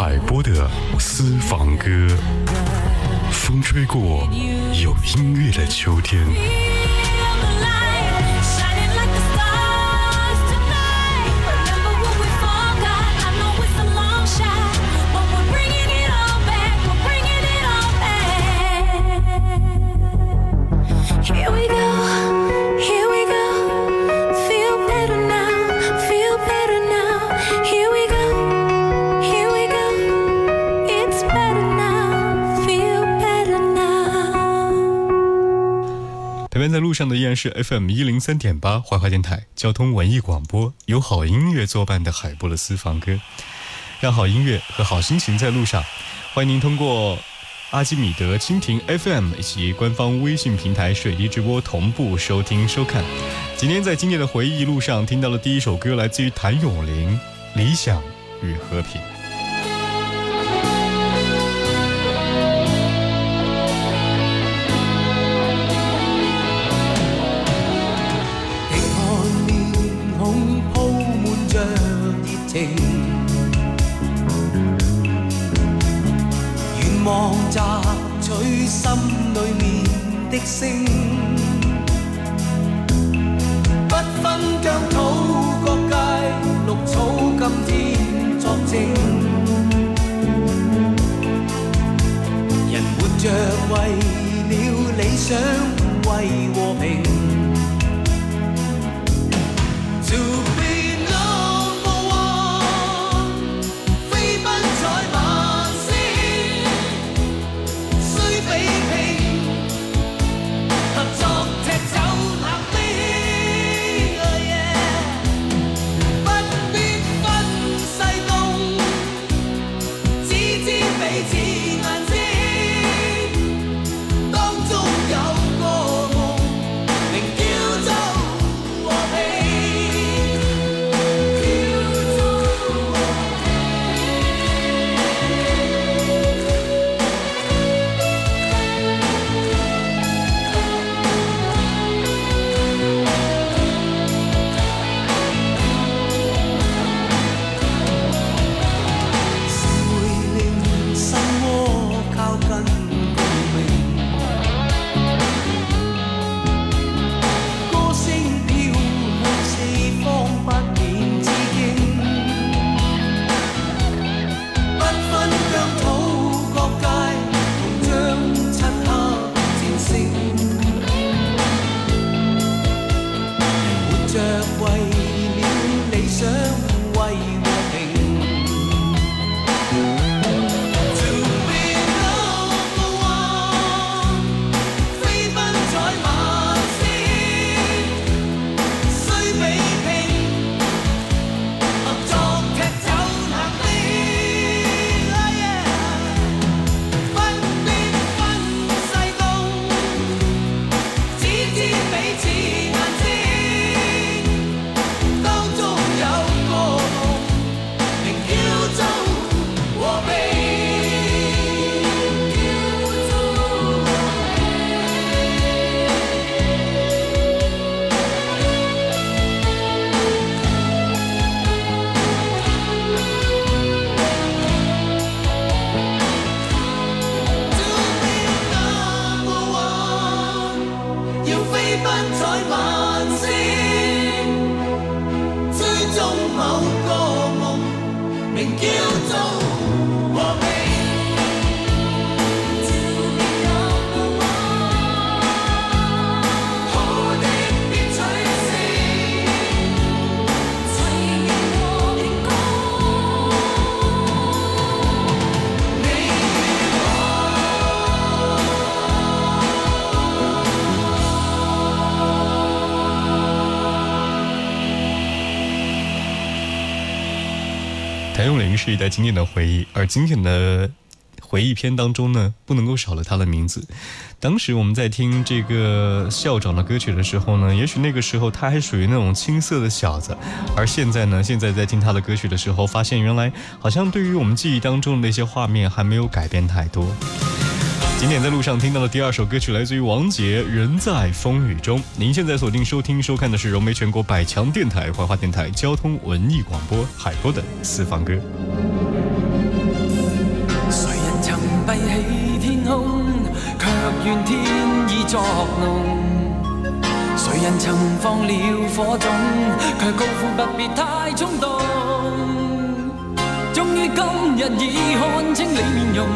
海波的私房歌，风吹过有音乐的秋天。陪伴在路上的依然是 FM 一零三点八怀化电台交通文艺广播，有好音乐作伴的海波的私房歌，让好音乐和好心情在路上。欢迎您通过阿基米德蜻蜓 FM 以及官方微信平台水滴直播同步收听收看。今天在今夜的回忆路上听到了第一首歌来自于谭咏麟，《理想与和平》。为了。谭咏麟是一代经典的回忆，而经典的回忆片当中呢，不能够少了他的名字。当时我们在听这个校长的歌曲的时候呢，也许那个时候他还属于那种青涩的小子，而现在呢，现在在听他的歌曲的时候，发现原来好像对于我们记忆当中的那些画面还没有改变太多。今天在路上听到的第二首歌曲来自于王杰人在风雨中您现在所听收听收看的是荣媒全国百强电台花花电台交通文艺广播海波的私房歌谁人曾闭起天空却怨天意作弄谁人曾放了火种却高呼不灭太冲动终于今日已看清你面容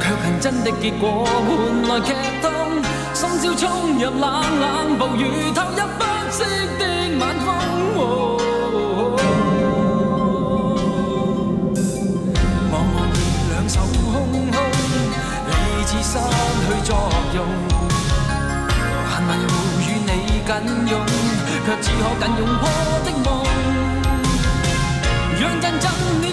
却恨真的结果换来剧痛，深宵冲入冷冷暴雨，投入不息的晚风。哦往然两手空空，理智失去作用。还迷糊与你紧拥，却只可紧拥我的梦。让阵阵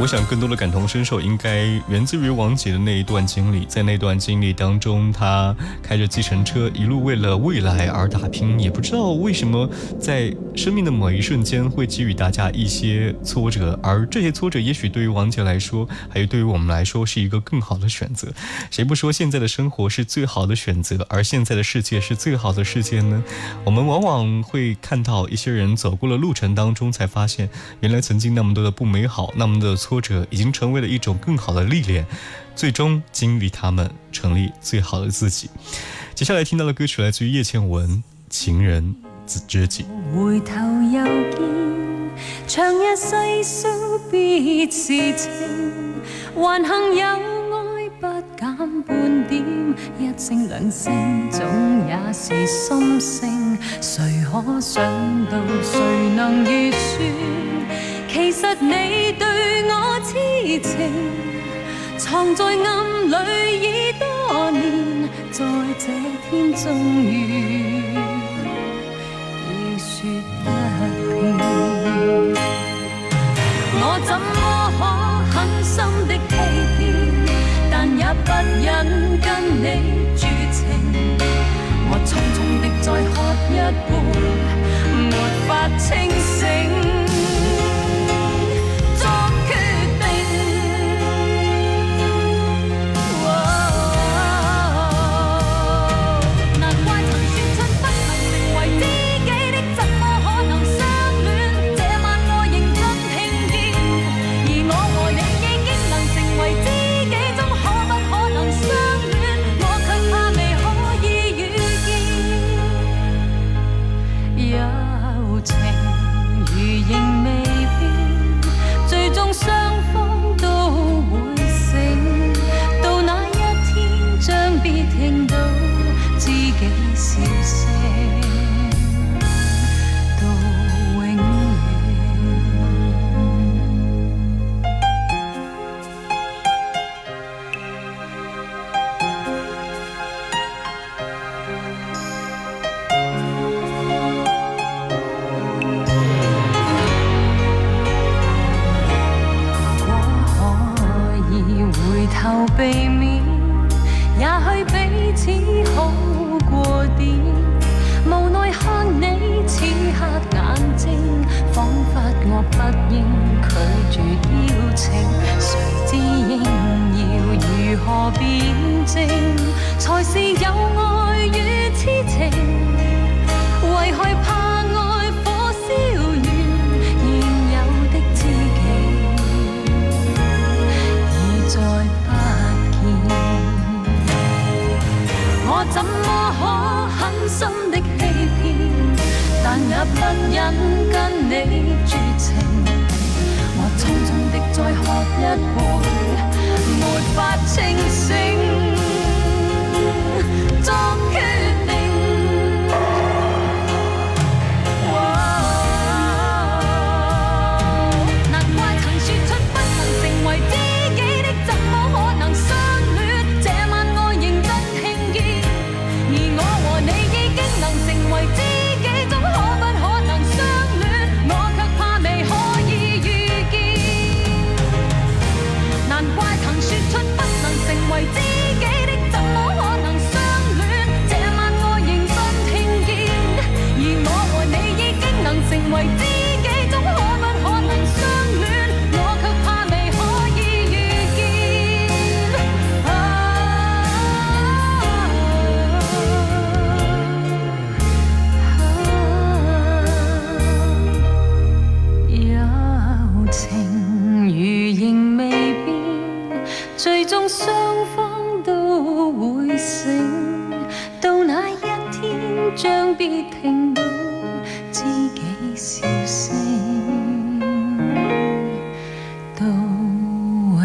我想更多的感同身受应该源自于王姐的那一段经历，在那段经历当中，她开着计程车一路为了未来而打拼，也不知道为什么在生命的某一瞬间会给予大家一些挫折，而这些挫折也许对于王姐来说，还有对于我们来说是一个更好的选择。谁不说现在的生活是最好的选择，而现在的世界是最好的世界呢？我们往往会看到一些人走过了路程当中才发现，原来曾经那么多的不美好，那么多的。挫折已经成为了一种更好的历练，最终经历他们，成立最好的自己。接下来听到的歌曲来自于叶倩文，《情人自知己》。回头又见，长夜细数彼此情，还幸有爱不减半点，一声两声总也是心声，谁可想到，谁能预算？其实你对我痴情，藏在暗里已多年，在这天终于要说一遍。我怎么可狠心的欺骗，但也不忍跟你。何辨才是有愛與痴情？為害怕愛火燒完現有的知己已再不見。我怎麼可狠心的欺騙，但也不忍跟你絕情。我匆匆的再喝一杯。无法清醒，作决。最终双方都会醒到那一天将必停顿知己笑声都永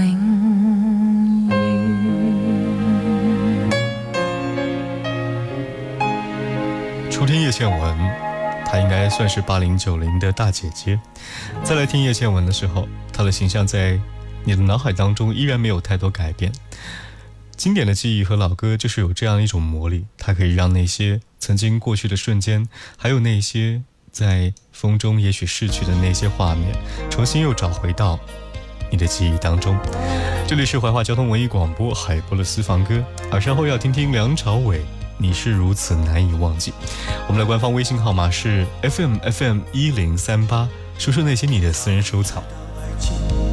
远初听叶倩文她应该算是八零九零的大姐姐再来听叶倩文的时候她的形象在你的脑海当中依然没有太多改变，经典的记忆和老歌就是有这样一种魔力，它可以让那些曾经过去的瞬间，还有那些在风中也许逝去的那些画面，重新又找回到你的记忆当中。这里是怀化交通文艺广播海波的私房歌，耳身后要听听梁朝伟，你是如此难以忘记。我们的官方微信号码是 FMFM 一零三八，说说那些你的私人收藏。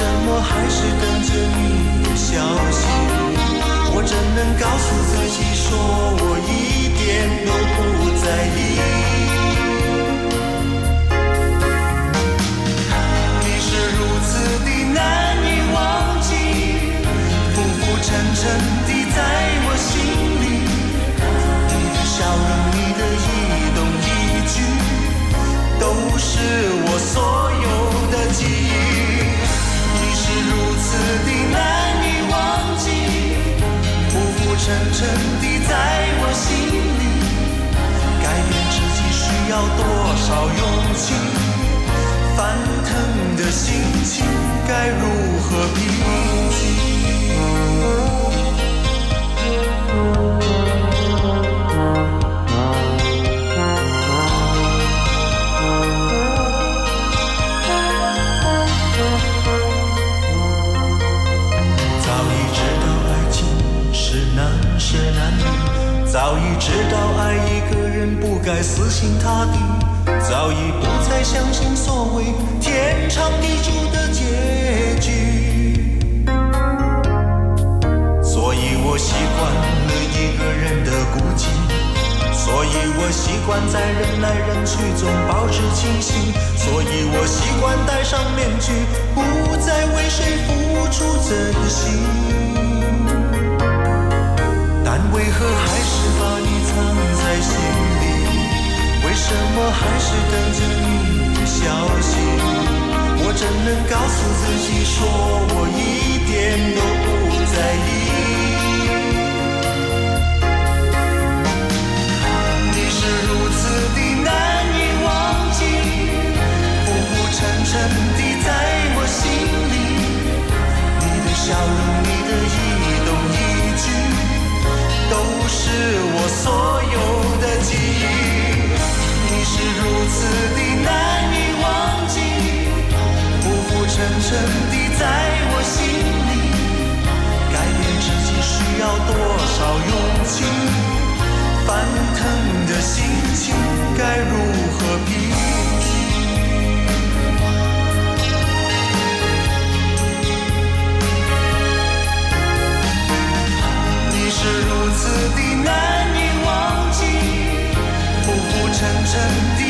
怎么还是等着你的消息？我怎能告诉自己说我一点都不在意？你是如此的难以忘记，浮浮沉沉地在我心里。你的笑容，你的一动，一举，都是我所有。此地难以忘记，浮浮沉沉地在我心里。改变自己需要多少勇气？翻腾的心情该如何平静？早已知道爱一个人不该死心塌地，早已不再相信所谓天长地久的。还是等着你的消息，我只能告诉自己，说我一点都不在意。多少勇气，翻腾的心情该如何平静？你是如此的难以忘记，浮浮沉沉的。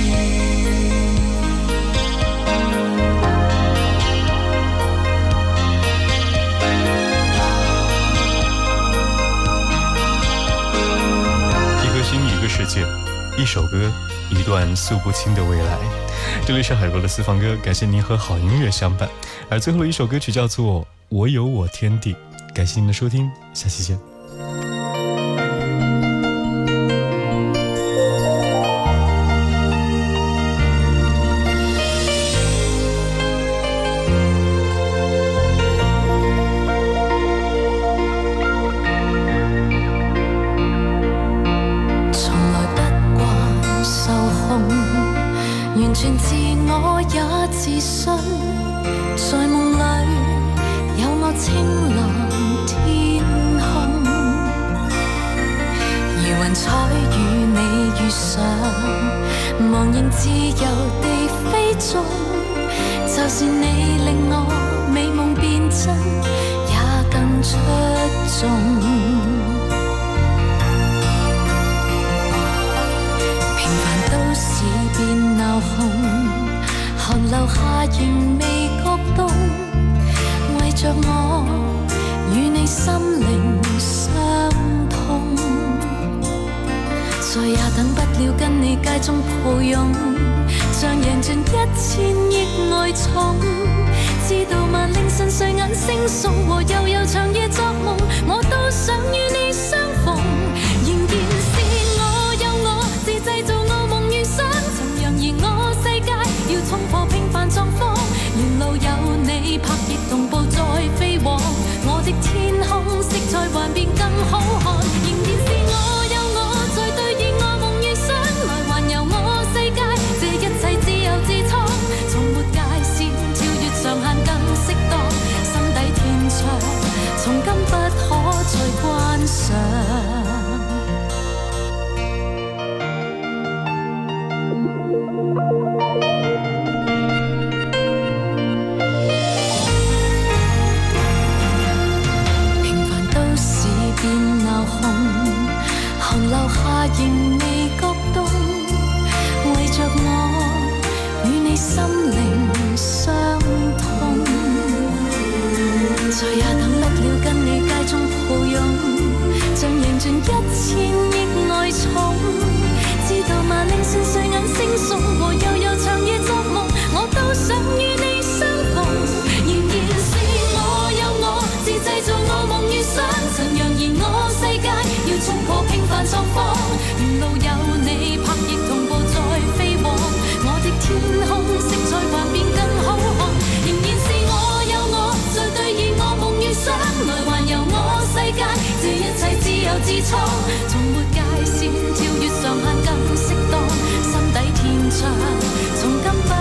世界，一首歌，一段诉不清的未来。这里是海波的私房歌，感谢您和好音乐相伴。而最后一首歌曲叫做《我有我天地》，感谢您的收听，下期见。与你遇上，茫然自由地飞纵。就是你令我美梦变真，也更出众。平凡都市变闹哄，寒流下仍未觉冻。为着我与你心灵。再也等不了，跟你街中抱拥，像赢尽一千亿爱宠。知道吗？凌晨睡眼惺忪和悠悠长夜作梦，我都想与你相逢。仍然是我有我，自制造恶梦与想。曾阳燃我世界，要冲破平凡状况，沿路有你拍翼同步在飞往，我的天空色彩幻变更好。自创，从没界线，跳越上限更适当，心底天窗，从今不。